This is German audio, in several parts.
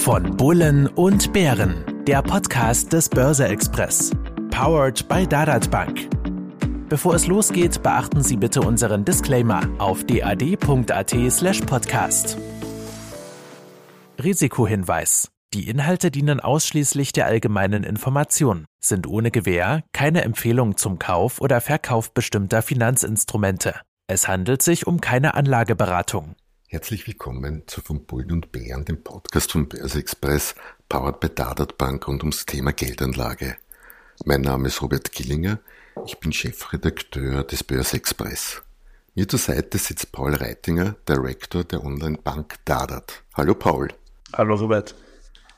Von Bullen und Bären, der Podcast des Börse Express. Powered by Dadat Bank. Bevor es losgeht, beachten Sie bitte unseren Disclaimer auf dad.at/slash podcast. Risikohinweis. Die Inhalte dienen ausschließlich der allgemeinen Information, sind ohne Gewähr keine Empfehlung zum Kauf oder Verkauf bestimmter Finanzinstrumente. Es handelt sich um keine Anlageberatung. Herzlich willkommen zu Von Bullen und Bären, dem Podcast von Börse Express, powered by Dadat Bank rund ums Thema Geldanlage. Mein Name ist Robert Gillinger, ich bin Chefredakteur des Börse Express. Mir zur Seite sitzt Paul Reitinger, Director der Online-Bank Dadat. Hallo Paul. Hallo Robert.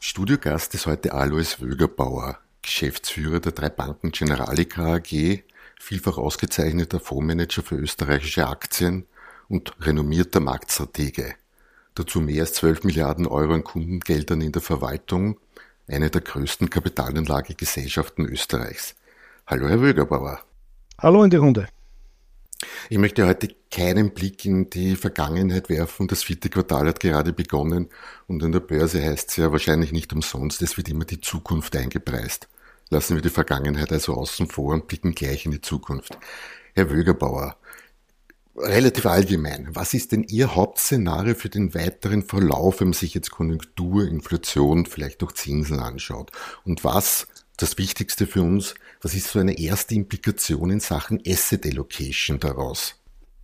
Studiogast ist heute Alois Wögerbauer, Geschäftsführer der drei Banken Generalica AG, vielfach ausgezeichneter Fondsmanager für österreichische Aktien und renommierter Marktstratege. Dazu mehr als 12 Milliarden Euro an Kundengeldern in der Verwaltung, eine der größten Kapitalanlagegesellschaften Österreichs. Hallo, Herr Wögerbauer. Hallo in die Runde. Ich möchte heute keinen Blick in die Vergangenheit werfen. Das vierte Quartal hat gerade begonnen und an der Börse heißt es ja wahrscheinlich nicht umsonst, es wird immer die Zukunft eingepreist. Lassen wir die Vergangenheit also außen vor und blicken gleich in die Zukunft. Herr Wögerbauer, relativ allgemein. Was ist denn Ihr Hauptszenario für den weiteren Verlauf, wenn man sich jetzt Konjunktur, Inflation, vielleicht auch Zinsen anschaut? Und was, das Wichtigste für uns, was ist so eine erste Implikation in Sachen Asset Allocation daraus?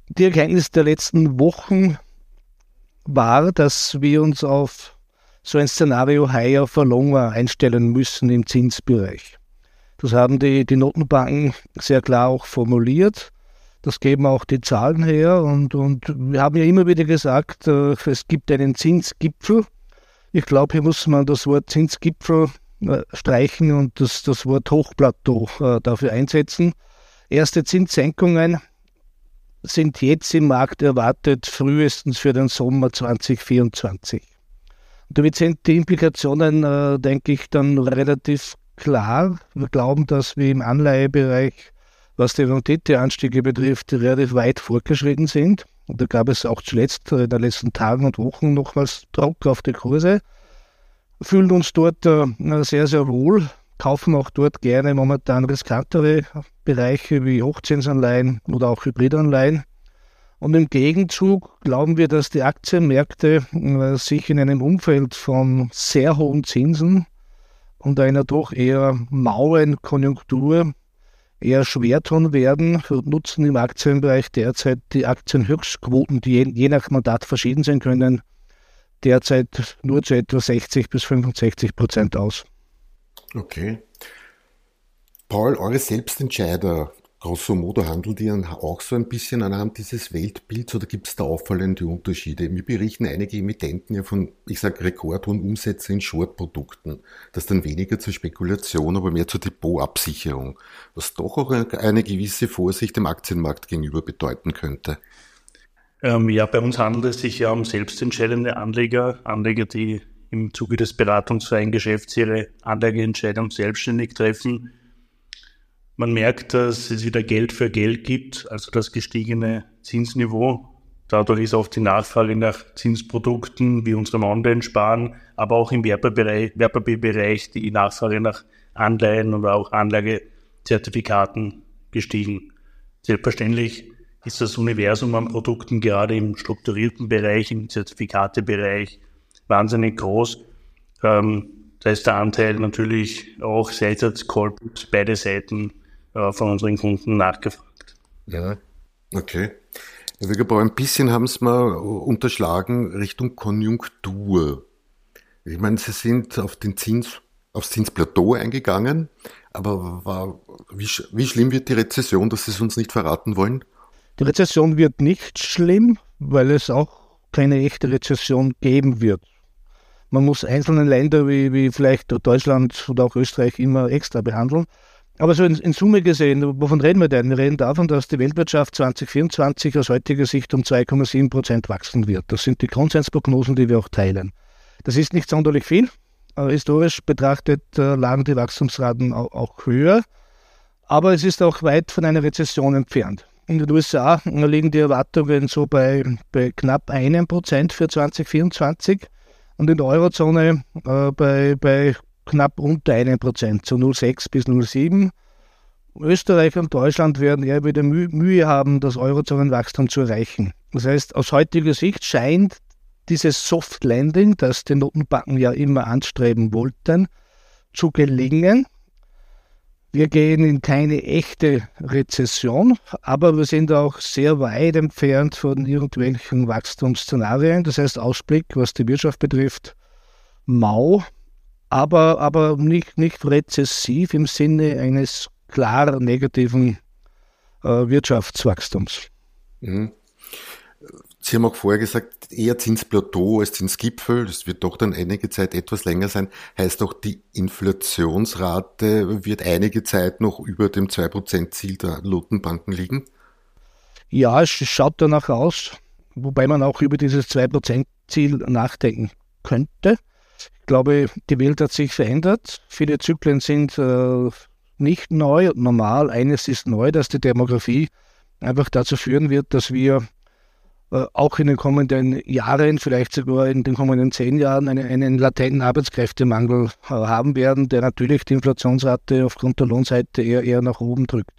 Die Erkenntnis der letzten Wochen war, dass wir uns auf so ein Szenario higher for longer einstellen müssen im Zinsbereich. Das haben die, die Notenbanken sehr klar auch formuliert. Das geben auch die Zahlen her. Und, und wir haben ja immer wieder gesagt, äh, es gibt einen Zinsgipfel. Ich glaube, hier muss man das Wort Zinsgipfel äh, streichen und das, das Wort Hochplateau äh, dafür einsetzen. Erste Zinssenkungen sind jetzt im Markt erwartet, frühestens für den Sommer 2024. Und damit sind die Implikationen, äh, denke ich, dann relativ klar. Wir glauben, dass wir im Anleihebereich was die Renditeanstiege betrifft, relativ weit fortgeschritten sind. Und da gab es auch zuletzt in den letzten Tagen und Wochen nochmals Druck auf die Kurse. Fühlen uns dort äh, sehr, sehr wohl, kaufen auch dort gerne momentan riskantere Bereiche wie Hochzinsanleihen oder auch Hybridanleihen. Und im Gegenzug glauben wir, dass die Aktienmärkte äh, sich in einem Umfeld von sehr hohen Zinsen und einer doch eher mauen Konjunktur eher schwer tun werden. Nutzen im Aktienbereich derzeit die Aktienhöchstquoten, die je, je nach Mandat verschieden sein können, derzeit nur zu etwa 60 bis 65 Prozent aus. Okay. Paul, eure Selbstentscheider Grosso modo handelt ihr auch so ein bisschen anhand dieses Weltbilds oder gibt es da auffallende Unterschiede? Wir berichten einige Emittenten ja von, ich sage, rekordhohen Umsätzen in Short-Produkten. Das dann weniger zur Spekulation, aber mehr zur Depotabsicherung, was doch auch eine gewisse Vorsicht dem Aktienmarkt gegenüber bedeuten könnte. Ähm, ja, bei uns handelt es sich ja um selbstentscheidende Anleger, Anleger, die im Zuge des beratungsfreien Geschäfts ihre Anlageentscheidung selbstständig treffen man merkt, dass es wieder Geld für Geld gibt, also das gestiegene Zinsniveau. Dadurch ist auch die Nachfrage nach Zinsprodukten wie unserem Online-Sparen, aber auch im Wertpapierbereich die Nachfrage nach Anleihen oder auch Anlagezertifikaten gestiegen. Selbstverständlich ist das Universum an Produkten gerade im strukturierten Bereich, im Zertifikatebereich wahnsinnig groß. Ähm, da ist der Anteil natürlich auch seitens Corporate, beide Seiten äh, von unseren Kunden nachgefragt. Ja, okay. Herr Wegerbauer, ein bisschen haben Sie mal unterschlagen Richtung Konjunktur. Ich meine, Sie sind auf den Zins, aufs Zinsplateau eingegangen, aber war, wie, wie schlimm wird die Rezession, dass Sie es uns nicht verraten wollen? Die Rezession wird nicht schlimm, weil es auch keine echte Rezession geben wird. Man muss einzelne Länder wie, wie vielleicht Deutschland oder auch Österreich immer extra behandeln. Aber so in, in, Summe gesehen, wovon reden wir denn? Wir reden davon, dass die Weltwirtschaft 2024 aus heutiger Sicht um 2,7 Prozent wachsen wird. Das sind die Konsensprognosen, die wir auch teilen. Das ist nicht sonderlich viel. Aber historisch betrachtet äh, lagen die Wachstumsraten auch, auch, höher. Aber es ist auch weit von einer Rezession entfernt. In den USA liegen die Erwartungen so bei, bei knapp einem Prozent für 2024. und in der Eurozone äh, bei, bei knapp unter einem Prozent, so 0,6 bis 0,7. Österreich und Deutschland werden eher wieder Mühe haben, das Eurozonenwachstum zu erreichen. Das heißt, aus heutiger Sicht scheint dieses Soft Landing, das die Notenbanken ja immer anstreben wollten, zu gelingen. Wir gehen in keine echte Rezession, aber wir sind auch sehr weit entfernt von irgendwelchen Wachstumsszenarien. Das heißt, Ausblick, was die Wirtschaft betrifft, mau, aber, aber nicht, nicht rezessiv im Sinne eines klar negativen äh, Wirtschaftswachstums. Mhm. Sie haben auch vorher gesagt, eher Zinsplateau als Zinsgipfel. Das wird doch dann einige Zeit etwas länger sein. Heißt auch, die Inflationsrate wird einige Zeit noch über dem 2%-Ziel der Notenbanken liegen? Ja, es schaut danach aus, wobei man auch über dieses 2%-Ziel nachdenken könnte. Ich glaube, die Welt hat sich verändert. Viele Zyklen sind äh, nicht neu und normal. Eines ist neu, dass die Demografie einfach dazu führen wird, dass wir äh, auch in den kommenden Jahren, vielleicht sogar in den kommenden zehn Jahren, einen, einen latenten Arbeitskräftemangel äh, haben werden, der natürlich die Inflationsrate aufgrund der Lohnseite eher, eher nach oben drückt.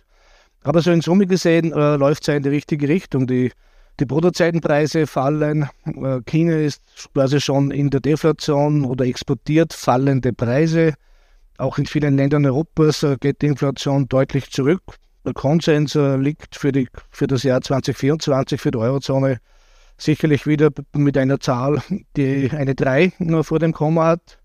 Aber so in Summe gesehen äh, läuft es ja in die richtige Richtung. Die, die Produzentenpreise fallen. Äh, China ist quasi schon in der Deflation oder exportiert fallende Preise. Auch in vielen Ländern Europas äh, geht die Inflation deutlich zurück. Der Konsens äh, liegt für, die, für das Jahr 2024 für die Eurozone sicherlich wieder mit einer Zahl, die eine 3 nur vor dem Komma hat.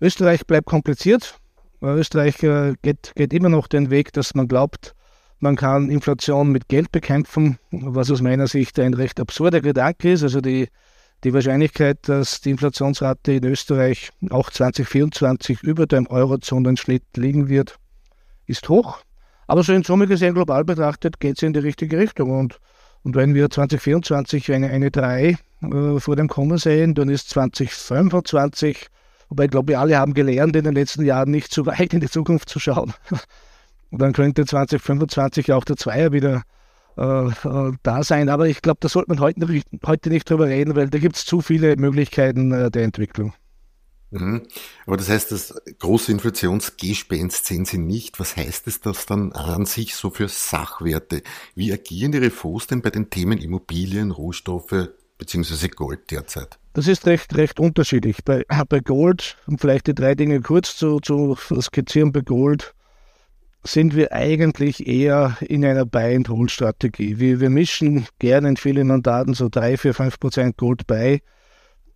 Österreich bleibt kompliziert. Österreich geht, geht immer noch den Weg, dass man glaubt, man kann Inflation mit Geld bekämpfen, was aus meiner Sicht ein recht absurder Gedanke ist. Also die die Wahrscheinlichkeit, dass die Inflationsrate in Österreich auch 2024 über dem Eurozonenschnitt liegen wird, ist hoch. Aber so in Summe gesehen, global betrachtet, geht es in die richtige Richtung. Und, und wenn wir 2024 eine, eine 3 äh, vor dem Komma sehen, dann ist 2025, wobei ich glaube, wir alle haben gelernt, in den letzten Jahren nicht zu weit in die Zukunft zu schauen. Und dann könnte 2025 auch der Zweier wieder äh, äh, da sein. Aber ich glaube, da sollte man heute, heute nicht drüber reden, weil da gibt es zu viele Möglichkeiten äh, der Entwicklung. Mhm. Aber das heißt, das große Inflationsgespenst sehen Sie nicht. Was heißt es das dann an sich so für Sachwerte? Wie agieren die Refonds denn bei den Themen Immobilien, Rohstoffe bzw. Gold derzeit? Das ist recht, recht unterschiedlich. Bei, bei Gold, um vielleicht die drei Dinge kurz zu, zu skizzieren, bei Gold sind wir eigentlich eher in einer Buy-and-Hold-Strategie. Wir, wir mischen gerne in vielen Mandaten so 3, 4, 5 Prozent Gold bei,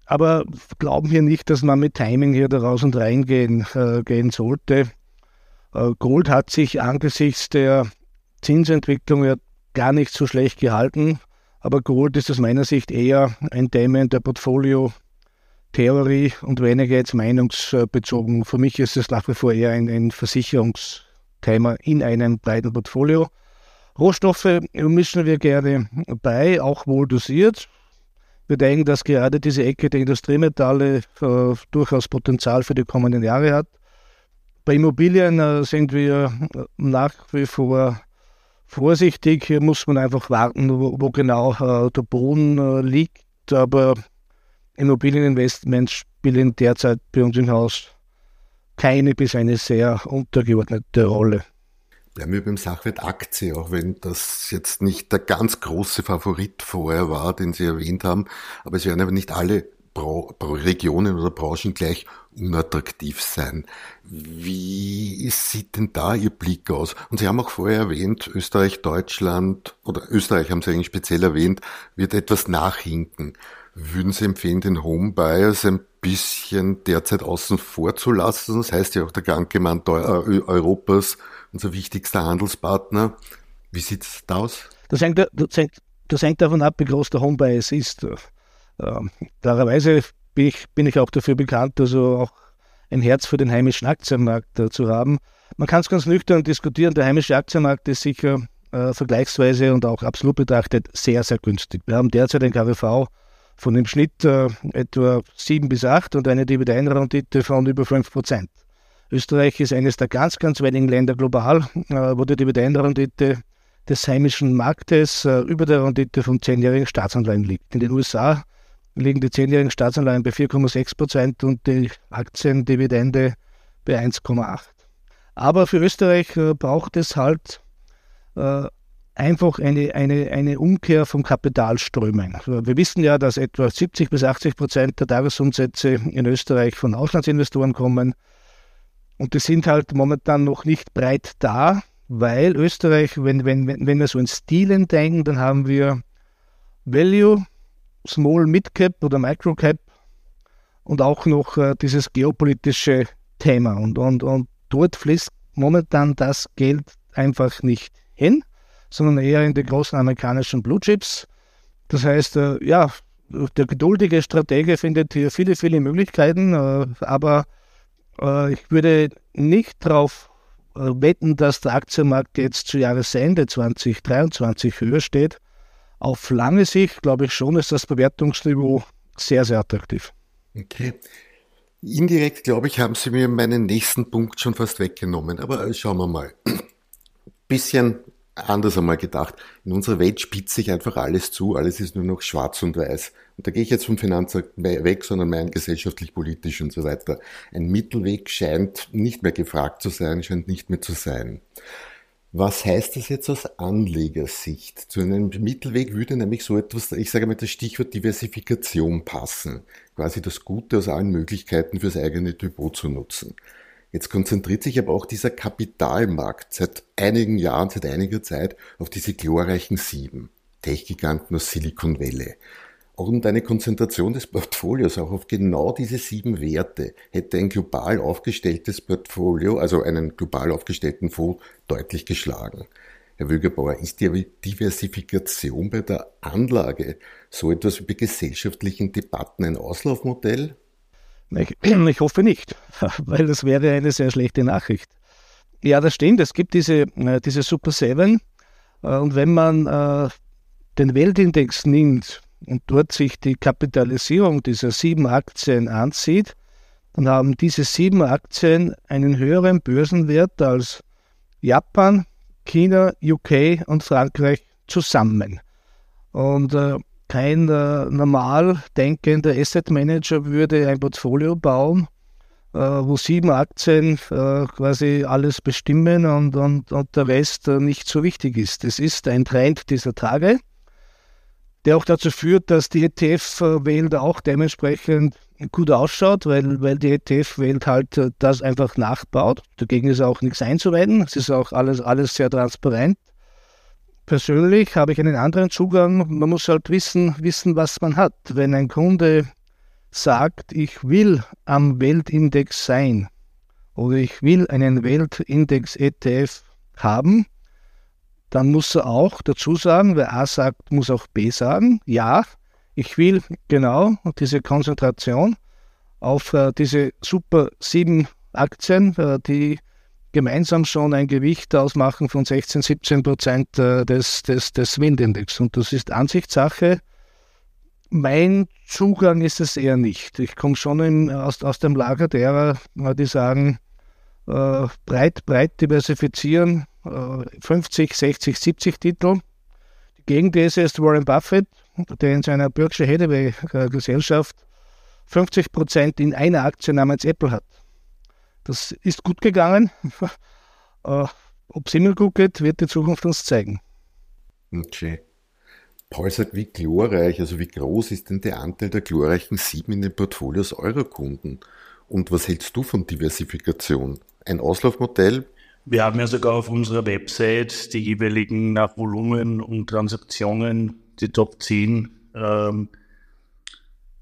aber glauben wir nicht, dass man mit Timing hier da raus und reingehen äh, gehen sollte. Äh, Gold hat sich angesichts der Zinsentwicklung ja gar nicht so schlecht gehalten, aber Gold ist aus meiner Sicht eher ein Thema in der Portfolio-Theorie und weniger jetzt meinungsbezogen. Für mich ist es nach wie vor eher ein, ein Versicherungs- Thema in einem breiten Portfolio. Rohstoffe mischen wir gerne bei, auch wohl dosiert. Wir denken, dass gerade diese Ecke der Industriemetalle äh, durchaus Potenzial für die kommenden Jahre hat. Bei Immobilien äh, sind wir nach wie vor vorsichtig. Hier muss man einfach warten, wo, wo genau äh, der Boden äh, liegt. Aber Immobilieninvestments spielen derzeit bei uns im Haus keine bis eine sehr untergeordnete Rolle. Bleiben wir beim Sachwert Aktie, auch wenn das jetzt nicht der ganz große Favorit vorher war, den Sie erwähnt haben, aber es werden aber nicht alle Regionen oder Branchen gleich unattraktiv sein. Wie sieht denn da Ihr Blick aus? Und Sie haben auch vorher erwähnt, Österreich, Deutschland oder Österreich haben Sie eigentlich speziell erwähnt, wird etwas nachhinken. Würden Sie empfehlen, den Home Buyers ein bisschen derzeit außen vor zu lassen? Das heißt ja auch der Gankemann äh, Europas, unser wichtigster Handelspartner. Wie sieht es da aus? Das hängt, das, hängt, das hängt davon ab, wie groß der Home Bias ist. Ähm, klarerweise bin ich, bin ich auch dafür bekannt, also auch ein Herz für den heimischen Aktienmarkt äh, zu haben. Man kann es ganz nüchtern diskutieren. Der heimische Aktienmarkt ist sicher äh, vergleichsweise und auch absolut betrachtet sehr, sehr günstig. Wir haben derzeit ein KWV von dem Schnitt äh, etwa 7 bis 8 und eine Dividendenrendite von über 5 Prozent. Österreich ist eines der ganz, ganz wenigen Länder global, äh, wo die Dividendenrendite des heimischen Marktes äh, über der Rendite von zehnjährigen Staatsanleihen liegt. In den USA liegen die zehnjährigen Staatsanleihen bei 4,6 Prozent und die Aktiendividende bei 1,8. Aber für Österreich äh, braucht es halt äh, einfach eine, eine, eine Umkehr von Kapitalströmen. Wir wissen ja, dass etwa 70 bis 80 Prozent der Tagesumsätze in Österreich von Auslandsinvestoren kommen. Und die sind halt momentan noch nicht breit da, weil Österreich, wenn, wenn, wenn wir so in Stilen denken, dann haben wir Value, Small Mid Cap oder Micro Cap und auch noch äh, dieses geopolitische Thema. Und, und, und dort fließt momentan das Geld einfach nicht hin sondern eher in die großen amerikanischen Blue Chips. Das heißt, äh, ja, der geduldige Stratege findet hier viele, viele Möglichkeiten, äh, aber äh, ich würde nicht darauf wetten, dass der Aktienmarkt jetzt zu Jahresende 2023 höher steht. Auf lange Sicht glaube ich schon, ist das Bewertungsniveau sehr, sehr attraktiv. Okay. Indirekt, glaube ich, haben Sie mir meinen nächsten Punkt schon fast weggenommen. Aber schauen wir mal. Bisschen anders einmal gedacht. In unserer Welt spitzt sich einfach alles zu, alles ist nur noch schwarz und weiß. Und da gehe ich jetzt vom Finanzmarkt weg, sondern mein gesellschaftlich, politisch und so weiter. Ein Mittelweg scheint nicht mehr gefragt zu sein, scheint nicht mehr zu sein. Was heißt das jetzt aus Anlegersicht? Zu einem Mittelweg würde nämlich so etwas, ich sage mal das Stichwort Diversifikation passen. Quasi das Gute aus allen Möglichkeiten fürs eigene Depot zu nutzen. Jetzt konzentriert sich aber auch dieser Kapitalmarkt seit einigen Jahren, seit einiger Zeit auf diese glorreichen sieben Tech-Giganten aus Silicon Valley. Und eine Konzentration des Portfolios auch auf genau diese sieben Werte hätte ein global aufgestelltes Portfolio, also einen global aufgestellten Fonds, deutlich geschlagen. Herr Wögerbauer, ist die Diversifikation bei der Anlage so etwas wie bei gesellschaftlichen Debatten ein Auslaufmodell? Ich, ich hoffe nicht, weil das wäre eine sehr schlechte Nachricht. Ja, das stimmt. Es gibt diese, äh, diese Super 7. Äh, und wenn man äh, den Weltindex nimmt und dort sich die Kapitalisierung dieser sieben Aktien ansieht, dann haben diese sieben Aktien einen höheren Börsenwert als Japan, China, UK und Frankreich zusammen. Und äh, kein äh, normal denkender Asset Manager würde ein Portfolio bauen, äh, wo sieben Aktien äh, quasi alles bestimmen und, und, und der Rest äh, nicht so wichtig ist. Das ist ein Trend dieser Tage, der auch dazu führt, dass die ETF-Welt auch dementsprechend gut ausschaut, weil, weil die ETF-Welt halt äh, das einfach nachbaut. Dagegen ist auch nichts einzuwenden. Es ist auch alles, alles sehr transparent. Persönlich habe ich einen anderen Zugang. Man muss halt wissen, wissen, was man hat. Wenn ein Kunde sagt, ich will am Weltindex sein oder ich will einen Weltindex ETF haben, dann muss er auch dazu sagen, wer A sagt, muss auch B sagen, ja, ich will genau diese Konzentration auf äh, diese super sieben Aktien, äh, die gemeinsam schon ein Gewicht ausmachen von 16, 17 Prozent äh, des, des, des Windindex. Und das ist Ansichtssache. Mein Zugang ist es eher nicht. Ich komme schon in, aus, aus dem Lager derer, äh, die sagen, äh, breit, breit diversifizieren, äh, 50, 60, 70 Titel. Die Gegenthese ist Warren Buffett, der in seiner Berkshire Hathaway äh, Gesellschaft 50 Prozent in einer Aktie namens Apple hat. Das ist gut gegangen. Äh, Ob es immer gut geht, wird die Zukunft uns zeigen. Okay. Paul sagt, wie glorreich, also wie groß ist denn der Anteil der glorreichen sieben in den Portfolios eurer Kunden? Und was hältst du von Diversifikation? Ein Auslaufmodell? Wir haben ja sogar auf unserer Website die jeweiligen nach Volumen und Transaktionen, die Top 10 ähm,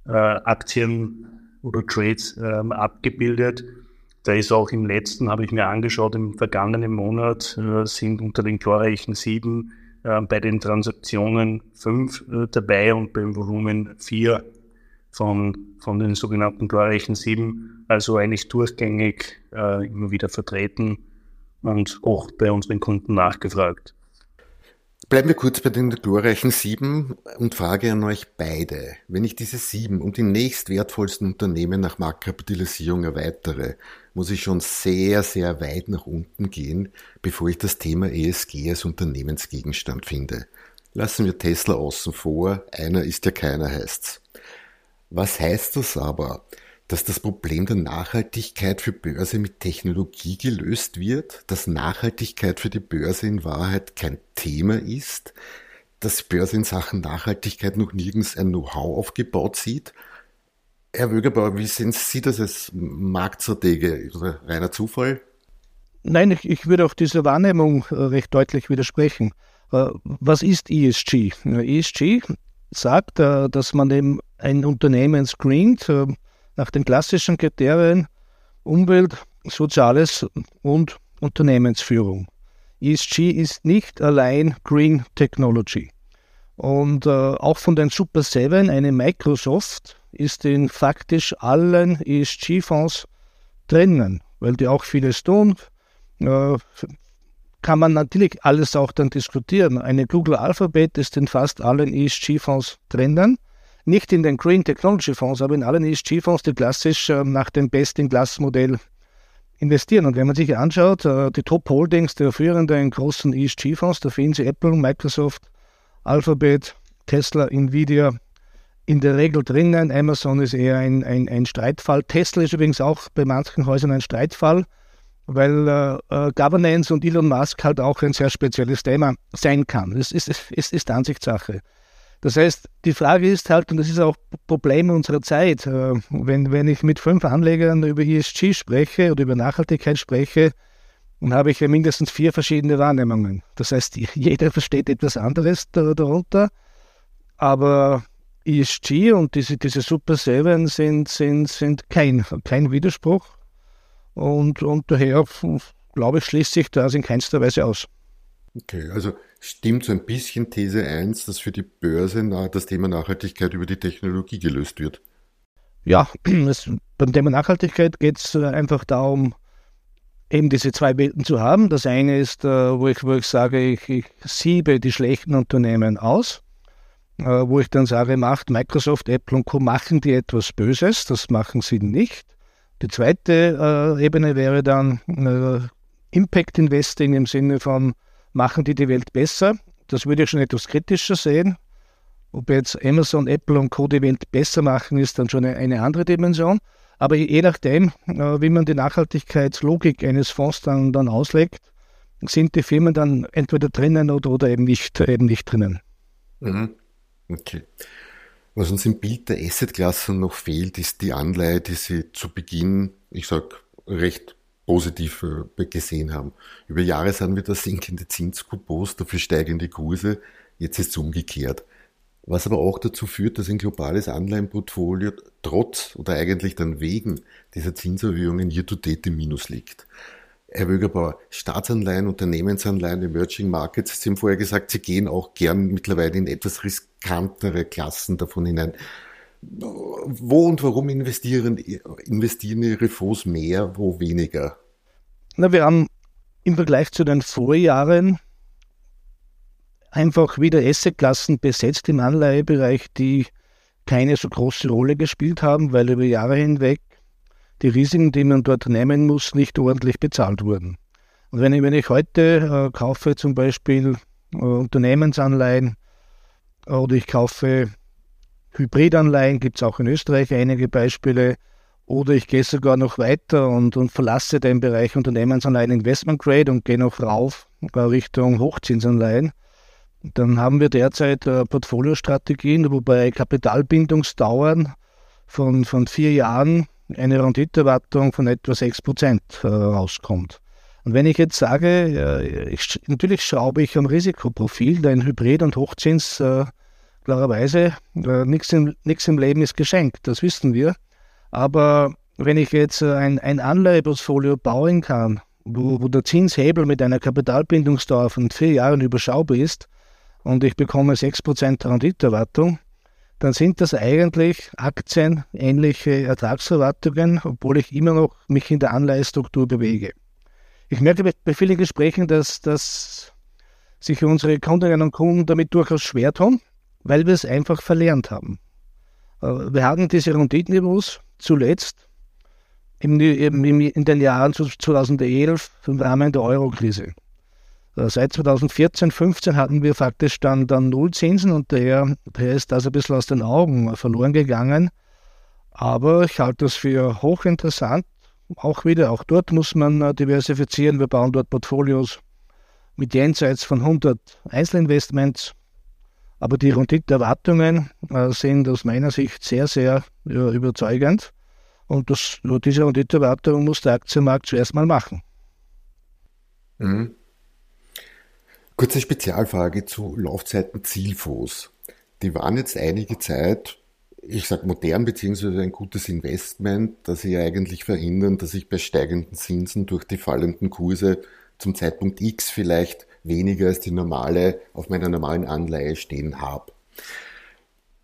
äh, Aktien oder Trades ähm, abgebildet. Da ist auch im letzten, habe ich mir angeschaut, im vergangenen Monat äh, sind unter den glorreichen sieben äh, bei den Transaktionen fünf äh, dabei und beim Volumen vier von, von den sogenannten glorreichen sieben. Also eigentlich durchgängig immer wieder vertreten und auch bei unseren Kunden nachgefragt. Bleiben wir kurz bei den glorreichen sieben und frage an euch beide. Wenn ich diese sieben und die nächst wertvollsten Unternehmen nach Marktkapitalisierung erweitere, muss ich schon sehr, sehr weit nach unten gehen, bevor ich das Thema ESG als Unternehmensgegenstand finde. Lassen wir Tesla außen vor, einer ist ja keiner heißt's. Was heißt das aber? Dass das Problem der Nachhaltigkeit für Börse mit Technologie gelöst wird, dass Nachhaltigkeit für die Börse in Wahrheit kein Thema ist, dass Börse in Sachen Nachhaltigkeit noch nirgends ein Know-how aufgebaut sieht. Herr Wögerbauer, wie sehen Sie das als Marktstratege? Reiner Zufall? Nein, ich, ich würde auch dieser Wahrnehmung äh, recht deutlich widersprechen. Äh, was ist ESG? ESG sagt, äh, dass man eben ein Unternehmen screent nach den klassischen Kriterien Umwelt, Soziales und Unternehmensführung. ESG ist nicht allein Green Technology. Und äh, auch von den Super 7, eine Microsoft, ist in faktisch allen ESG-Fonds drinnen, weil die auch vieles tun. Äh, kann man natürlich alles auch dann diskutieren. Eine Google Alphabet ist in fast allen ESG-Fonds drinnen. Nicht in den Green Technology Fonds, aber in allen ESG-Fonds, die klassisch äh, nach dem Best-in-Class-Modell investieren. Und wenn man sich anschaut, äh, die Top-Holdings der führenden großen ESG-Fonds, da finden Sie Apple, Microsoft, Alphabet, Tesla, Nvidia in der Regel drinnen. Amazon ist eher ein, ein, ein Streitfall. Tesla ist übrigens auch bei manchen Häusern ein Streitfall, weil äh, äh Governance und Elon Musk halt auch ein sehr spezielles Thema sein kann. Es ist, ist, ist Ansichtssache. Das heißt, die Frage ist halt, und das ist auch Problem unserer Zeit, äh, wenn, wenn ich mit fünf Anlegern über ESG spreche oder über Nachhaltigkeit spreche, dann habe ich ja mindestens vier verschiedene Wahrnehmungen. Das heißt, jeder versteht etwas anderes darunter, aber ESG und diese, diese Super 7 sind, sind, sind kein, kein Widerspruch und, und daher, glaube ich, schließt sich das in keinster Weise aus. Okay, also stimmt so ein bisschen These 1, dass für die Börse das Thema Nachhaltigkeit über die Technologie gelöst wird? Ja, es, beim Thema Nachhaltigkeit geht es einfach darum, eben diese zwei Welten zu haben. Das eine ist, äh, wo, ich, wo ich sage, ich, ich siebe die schlechten Unternehmen aus, äh, wo ich dann sage, macht Microsoft, Apple und Co. machen die etwas Böses, das machen sie nicht. Die zweite äh, Ebene wäre dann Impact Investing im Sinne von, machen die die Welt besser. Das würde ich schon etwas kritischer sehen. Ob jetzt Amazon, Apple und Co. die Welt besser machen, ist dann schon eine andere Dimension. Aber je nachdem, äh, wie man die Nachhaltigkeitslogik eines Fonds dann, dann auslegt, sind die Firmen dann entweder drinnen oder, oder eben, nicht, eben nicht drinnen. Mhm. Okay. Was uns im Bild der Assetklassen noch fehlt, ist die Anleihe, die Sie zu Beginn, ich sage, recht positiv äh, gesehen haben. Über Jahre sahen wir da sinkende Zinskupons, dafür steigende Kurse. Jetzt ist es umgekehrt. Was aber auch dazu führt, dass ein globales Anleihenportfolio trotz oder eigentlich dann wegen dieser Zinserhöhungen hier to date im Minus liegt. Herr Wögerbauer, Staatsanleihen, Unternehmensanleihen, Emerging Markets, Sie haben vorher gesagt, Sie gehen auch gern mittlerweile in etwas riskantere Klassen davon hinein. Wo und warum investieren, investieren Ihre Fonds mehr, wo weniger? Na, wir haben im Vergleich zu den Vorjahren einfach wieder Assetklassen besetzt im Anleihebereich, die keine so große Rolle gespielt haben, weil über Jahre hinweg die Risiken, die man dort nehmen muss, nicht ordentlich bezahlt wurden. Und wenn ich, wenn ich heute äh, kaufe zum Beispiel äh, Unternehmensanleihen oder ich kaufe Hybridanleihen gibt es auch in Österreich einige Beispiele. Oder ich gehe sogar noch weiter und, und verlasse den Bereich Unternehmensanleihen Investment Grade und gehe noch rauf Richtung Hochzinsanleihen. Dann haben wir derzeit äh, Portfoliostrategien, wobei Kapitalbindungsdauern von, von vier Jahren eine Renditeerwartung von etwa 6 Prozent äh, rauskommt. Und wenn ich jetzt sage, äh, ich, natürlich schraube ich am Risikoprofil, denn Hybrid und Hochzins äh, klarerweise, äh, nichts im, im Leben ist geschenkt, das wissen wir. Aber wenn ich jetzt äh, ein, ein Anleiheportfolio bauen kann, wo, wo der Zinshebel mit einer Kapitalbindungsdauer von vier Jahren überschaubar ist und ich bekomme 6% Renditeerwartung, dann sind das eigentlich aktienähnliche Ertragserwartungen, obwohl ich immer noch mich in der Anleihestruktur bewege. Ich merke bei vielen Gesprächen, dass, dass sich unsere Kundinnen und Kunden damit durchaus schwer tun, weil wir es einfach verlernt haben. Äh, wir hatten diese Renditeniveaus zuletzt in den Jahren 2011 im Rahmen der Eurokrise. Äh, seit 2014, 15 hatten wir faktisch dann, dann Nullzinsen und daher, daher ist das ein bisschen aus den Augen verloren gegangen. Aber ich halte das für hochinteressant. Auch wieder, auch dort muss man äh, diversifizieren. Wir bauen dort Portfolios mit jenseits von 100 Einzelinvestments. Aber die Renditeerwartungen äh, sind aus meiner Sicht sehr, sehr ja, überzeugend. Und das, diese Renditeerwartung muss der Aktienmarkt zuerst mal machen. Mhm. Kurze Spezialfrage zu Laufzeiten-Zielfonds. Die waren jetzt einige Zeit, ich sage modern, beziehungsweise ein gutes Investment, dass sie eigentlich verhindern, dass ich bei steigenden Zinsen durch die fallenden Kurse zum Zeitpunkt X vielleicht weniger als die normale auf meiner normalen Anleihe stehen habe.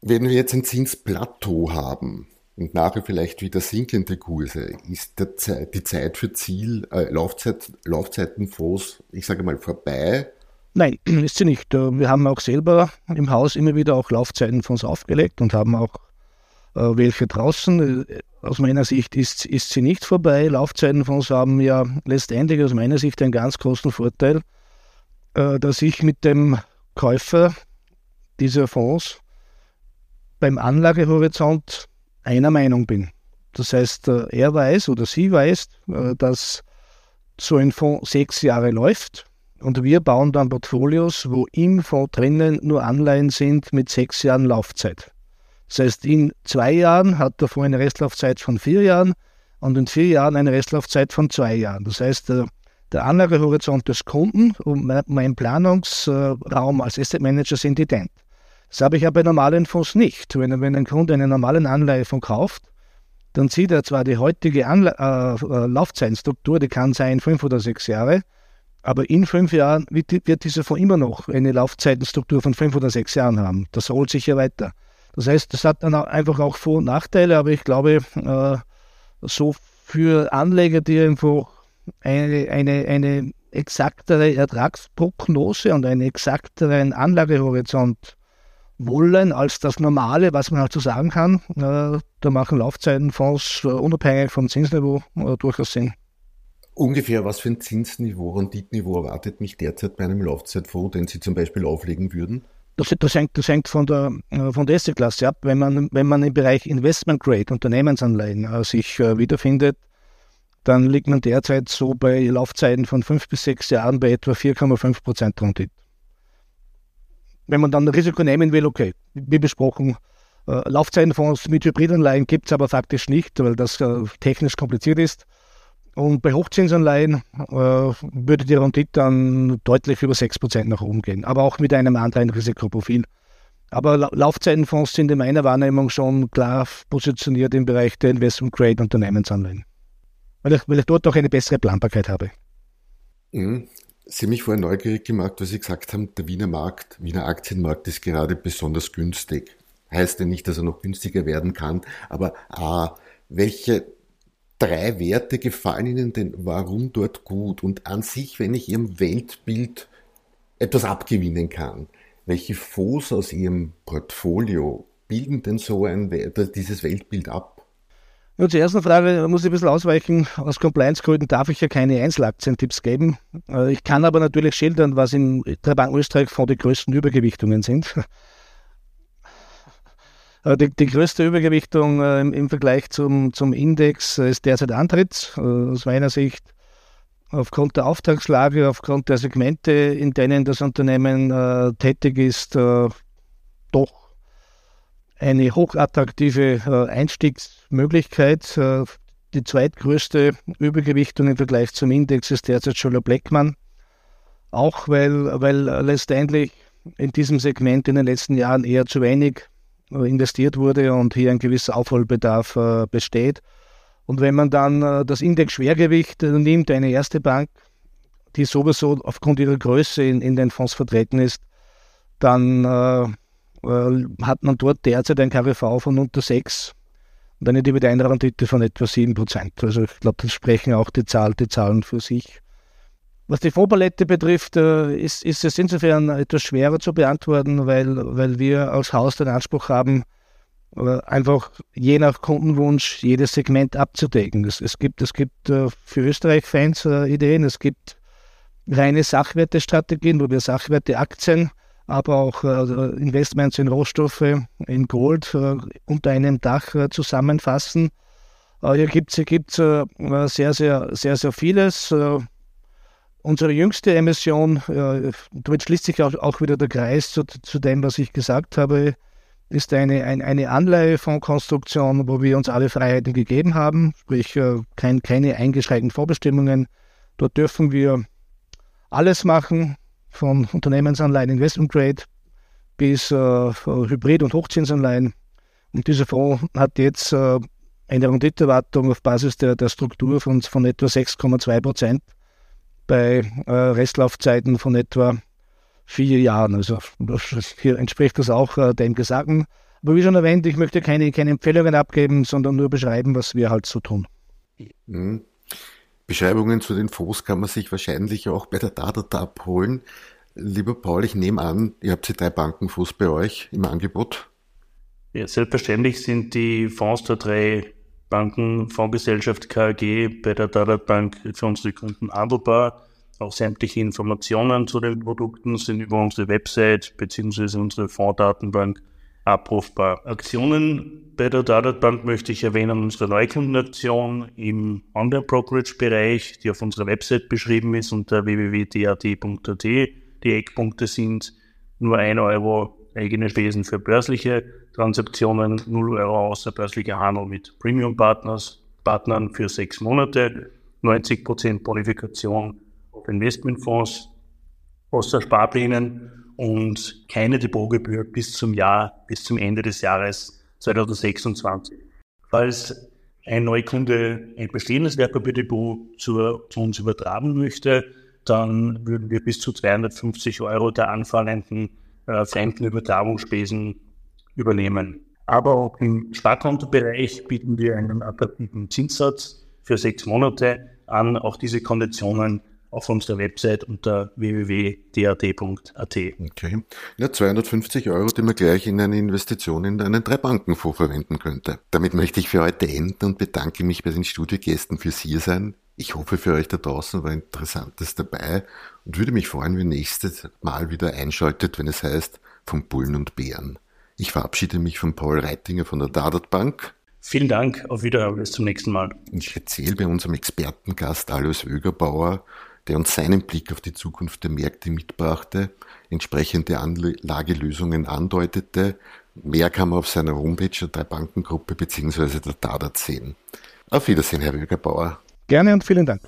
Wenn wir jetzt ein Zinsplateau haben und nachher vielleicht wieder sinkende Kurse, ist Zeit, die Zeit für Ziel, äh, Laufzeit, Laufzeitenfonds, ich sage mal, vorbei? Nein, ist sie nicht. Äh, wir haben auch selber im Haus immer wieder auch Laufzeitenfonds aufgelegt und haben auch äh, welche draußen. Äh, aus meiner Sicht ist, ist sie nicht vorbei. Laufzeitenfonds haben ja letztendlich aus meiner Sicht einen ganz großen Vorteil, dass ich mit dem Käufer dieser Fonds beim Anlagehorizont einer Meinung bin. Das heißt, äh, er weiß oder sie weiß, äh, dass so ein Fonds sechs Jahre läuft und wir bauen dann Portfolios, wo im Fonds drinnen nur Anleihen sind mit sechs Jahren Laufzeit. Das heißt, in zwei Jahren hat der Fonds eine Restlaufzeit von vier Jahren und in vier Jahren eine Restlaufzeit von zwei Jahren. Das heißt, der Anlagehorizont des Kunden und mein Planungsraum als Asset Manager sind ident. Das habe ich ja bei normalen Fonds nicht. Wenn, wenn ein Kunde einen normalen Anleihefonds kauft, dann sieht er zwar die heutige Anle äh, Laufzeitstruktur, die kann sein fünf oder sechs Jahre, aber in fünf Jahren wird, wird dieser Fonds immer noch eine Laufzeitenstruktur von fünf oder sechs Jahren haben. Das holt sich ja weiter. Das heißt, das hat dann einfach auch Vor- und Nachteile, aber ich glaube, äh, so für Anleger, die irgendwo eine, eine, eine exaktere Ertragsprognose und einen exakteren Anlagehorizont wollen als das Normale, was man halt so sagen kann. Äh, da machen Laufzeitenfonds äh, unabhängig vom Zinsniveau äh, durchaus Sinn. Ungefähr was für ein Zinsniveau, Renditniveau erwartet mich derzeit bei einem Laufzeitfonds, den Sie zum Beispiel auflegen würden? Das, das, hängt, das hängt von der, von der Asset-Klasse ab. Wenn man, wenn man im Bereich Investment Grade, Unternehmensanleihen, sich wiederfindet, dann liegt man derzeit so bei Laufzeiten von fünf bis sechs Jahren bei etwa 4,5 Prozent Rendite. Wenn man dann Risiko nehmen will, okay, wie besprochen, äh, Laufzeitenfonds mit Hybridanleihen gibt es aber faktisch nicht, weil das äh, technisch kompliziert ist. Und bei Hochzinsanleihen äh, würde die Rendite dann deutlich über 6% nach oben gehen, aber auch mit einem anderen Risikoprofil. Aber La Laufzeitenfonds sind in meiner Wahrnehmung schon klar positioniert im Bereich der Investment Grade Unternehmensanleihen weil ich, weil ich dort auch eine bessere Planbarkeit habe. Mhm. Sie haben mich vorher neugierig gemacht, weil Sie gesagt haben, der Wiener Markt, Wiener Aktienmarkt ist gerade besonders günstig. Heißt ja nicht, dass er noch günstiger werden kann, aber A, welche drei Werte gefallen Ihnen denn warum dort gut? Und an sich, wenn ich Ihrem Weltbild etwas abgewinnen kann, welche Fonds aus Ihrem Portfolio bilden denn so ein, dieses Weltbild ab? Nur zur ersten Frage muss ich ein bisschen ausweichen. Aus Compliance-Gründen darf ich ja keine Einzelaktientipps geben. Äh, ich kann aber natürlich schildern, was in der Bank Österreich von den größten Übergewichtungen sind. Äh, die, die, größte Übergewichtung äh, im, im, Vergleich zum, zum Index ist derzeit Antritt. Aus meiner Sicht aufgrund der Auftragslage, aufgrund der Segmente, in denen das Unternehmen tätig ist, doch eine hochattraktive äh, Einstiegsmöglichkeit. Äh, die zweitgrößte Übergewichtung im Vergleich zum Index ist derzeit Scholler Blackman. Auch weil, weil letztendlich in diesem Segment in den letzten Jahren eher zu wenig äh, investiert wurde und hier ein gewisser Aufholbedarf besteht. Und wenn man dann das Index-Schwergewicht nimmt, eine erste Bank, die sowieso aufgrund ihrer Größe in, in den Fonds vertreten ist, dann äh, hat man dort derzeit ein KWV von unter 6 und eine Dividendenrendite von etwa 7% Also ich glaube, das sprechen auch die, Zahl, die Zahlen für sich. Was die Fondspalette betrifft, äh, ist, ist es insofern etwas schwerer zu beantworten, weil, weil wir als Haus den Anspruch haben, äh, einfach je nach Kundenwunsch jedes Segment abzudecken. Es, es gibt, es gibt für Österreich-Fans Ideen, es gibt reine Sachwertestrategien, wo wir Sachwerte-Aktien aber auch äh, Investments in Rohstoffe, in Gold äh, unter einem Dach äh, zusammenfassen. Hier gibt es gibt's, sehr, sehr, sehr, sehr vieles. Unsere jüngste Emission, damit schließt sich auch, wieder der Kreis zu, zu, dem, was ich gesagt habe, ist eine, ein, eine Anleihefondskonstruktion, wo wir uns alle Freiheiten gegeben haben, sprich kein, keine eingeschränkten Vorbestimmungen. Dort dürfen wir alles machen, von Unternehmensanleihen, Investment Grade bis äh, Hybrid- und Hochzinsanleihen. Und dieser Fonds hat jetzt äh, eine Renditeerwartung auf Basis der, der Struktur von, von etwa 6,2 Prozent bei äh, Restlaufzeiten von etwa vier Jahren. Also hier entspricht das auch äh, dem Gesagten. Aber wie schon erwähnt, ich möchte keine, keine Empfehlungen abgeben, sondern nur beschreiben, was wir halt so tun. Mhm. Beschreibungen zu den Fonds kann man sich wahrscheinlich auch bei der Datata abholen. Lieber Paul, ich nehme an, ihr habt die drei Bankenfonds bei euch im Angebot. Ja, selbstverständlich sind die Fonds der drei Banken, Fondsgesellschaft KAG bei der Data Bank für unsere Kunden handelbar. Auch sämtliche Informationen zu den Produkten sind über unsere Website bzw. unsere Fondsdatenbank abrufbar. Aktionen bei der Dadatbank möchte ich erwähnen, unsere Neukundenaktion im Online-Brokerage-Bereich, die auf unserer Website beschrieben ist unter www.dat.at. Die Eckpunkte sind nur 1 Euro eigene Spesen für börsliche Transaktionen, 0 Euro außerbörslicher Handel mit Premium-Partners, Partnern für sechs Monate, 90% Bonifikation auf Investmentfonds, außer Sparplänen und keine Depotgebühr bis zum Jahr, bis zum Ende des Jahres 2026. Falls ein Neukunde ein bestehendes Wertpapierdepot zu, zu uns übertragen möchte, dann würden wir bis zu 250 Euro der anfallenden äh, Fremdenübertragungsspesen übernehmen. Aber auch im Sparkontobereich bieten wir einen attraktiven Zinssatz für sechs Monate an. Auch diese Konditionen auf unserer Website unter www.dat.at. Okay. Ja, 250 Euro, die man gleich in eine Investition in einen Drei-Banken-Fonds verwenden könnte. Damit möchte ich für heute enden und bedanke mich bei den Studiogästen fürs Hiersein. Ich hoffe, für euch da draußen war Interessantes dabei und würde mich freuen, wenn nächstes Mal wieder einschaltet, wenn es heißt von Bullen und Bären. Ich verabschiede mich von Paul Reitinger von der Dadat Bank. Vielen Dank, auf Wiederhören, bis zum nächsten Mal. Ich erzähle bei unserem Expertengast Alois Wögerbauer der uns seinen Blick auf die Zukunft der Märkte mitbrachte, entsprechende Anlagelösungen andeutete. Mehr kann man auf seiner Homepage der Drei-Bankengruppe bzw. der DADAT sehen. Auf Wiedersehen, Herr Wögerbauer. Gerne und vielen Dank.